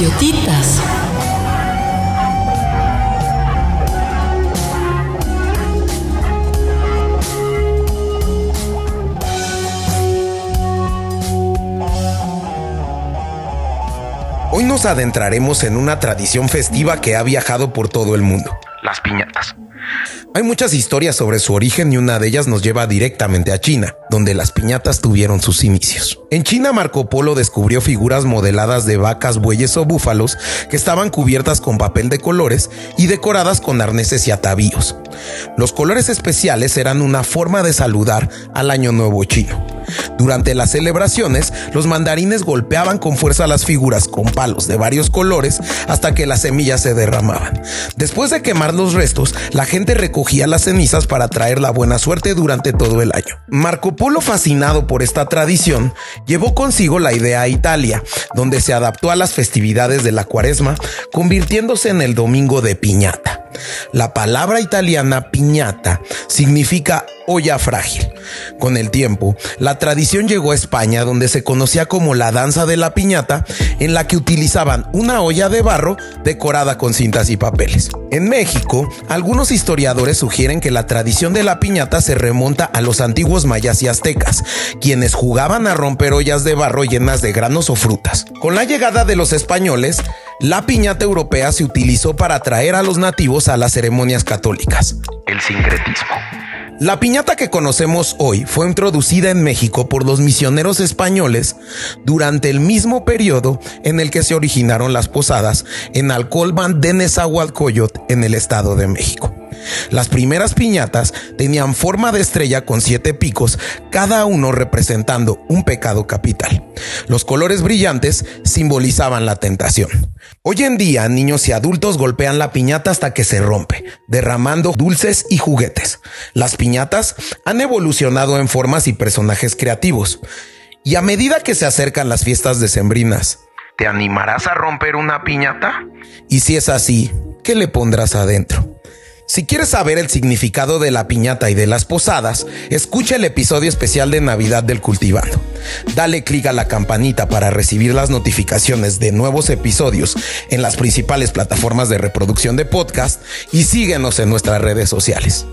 Coyotitas. Hoy nos adentraremos en una tradición festiva que ha viajado por todo el mundo, las piñatas. Hay muchas historias sobre su origen y una de ellas nos lleva directamente a China, donde las piñatas tuvieron sus inicios. En China Marco Polo descubrió figuras modeladas de vacas, bueyes o búfalos que estaban cubiertas con papel de colores y decoradas con arneses y atavíos. Los colores especiales eran una forma de saludar al Año Nuevo chino. Durante las celebraciones, los mandarines golpeaban con fuerza las figuras con palos de varios colores hasta que las semillas se derramaban. Después de quemar los restos, la gente recogía las cenizas para traer la buena suerte durante todo el año. Marco Polo, fascinado por esta tradición, llevó consigo la idea a Italia, donde se adaptó a las festividades de la cuaresma, convirtiéndose en el domingo de piñata. La palabra italiana piñata significa olla frágil. Con el tiempo, la tradición llegó a España donde se conocía como la danza de la piñata, en la que utilizaban una olla de barro decorada con cintas y papeles. En México, algunos historiadores sugieren que la tradición de la piñata se remonta a los antiguos mayas y aztecas, quienes jugaban a romper ollas de barro llenas de granos o frutas. Con la llegada de los españoles, la piñata europea se utilizó para atraer a los nativos a las ceremonias católicas. El sincretismo. La piñata que conocemos hoy fue introducida en México por los misioneros españoles durante el mismo periodo en el que se originaron las posadas en Alcolban de Nezahualcóyotl en el Estado de México. Las primeras piñatas tenían forma de estrella con siete picos, cada uno representando un pecado capital. Los colores brillantes simbolizaban la tentación. Hoy en día, niños y adultos golpean la piñata hasta que se rompe, derramando dulces y juguetes. Las piñatas han evolucionado en formas y personajes creativos. Y a medida que se acercan las fiestas decembrinas, ¿te animarás a romper una piñata? Y si es así, ¿qué le pondrás adentro? Si quieres saber el significado de la piñata y de las posadas, escucha el episodio especial de Navidad del Cultivando. Dale clic a la campanita para recibir las notificaciones de nuevos episodios en las principales plataformas de reproducción de podcast y síguenos en nuestras redes sociales.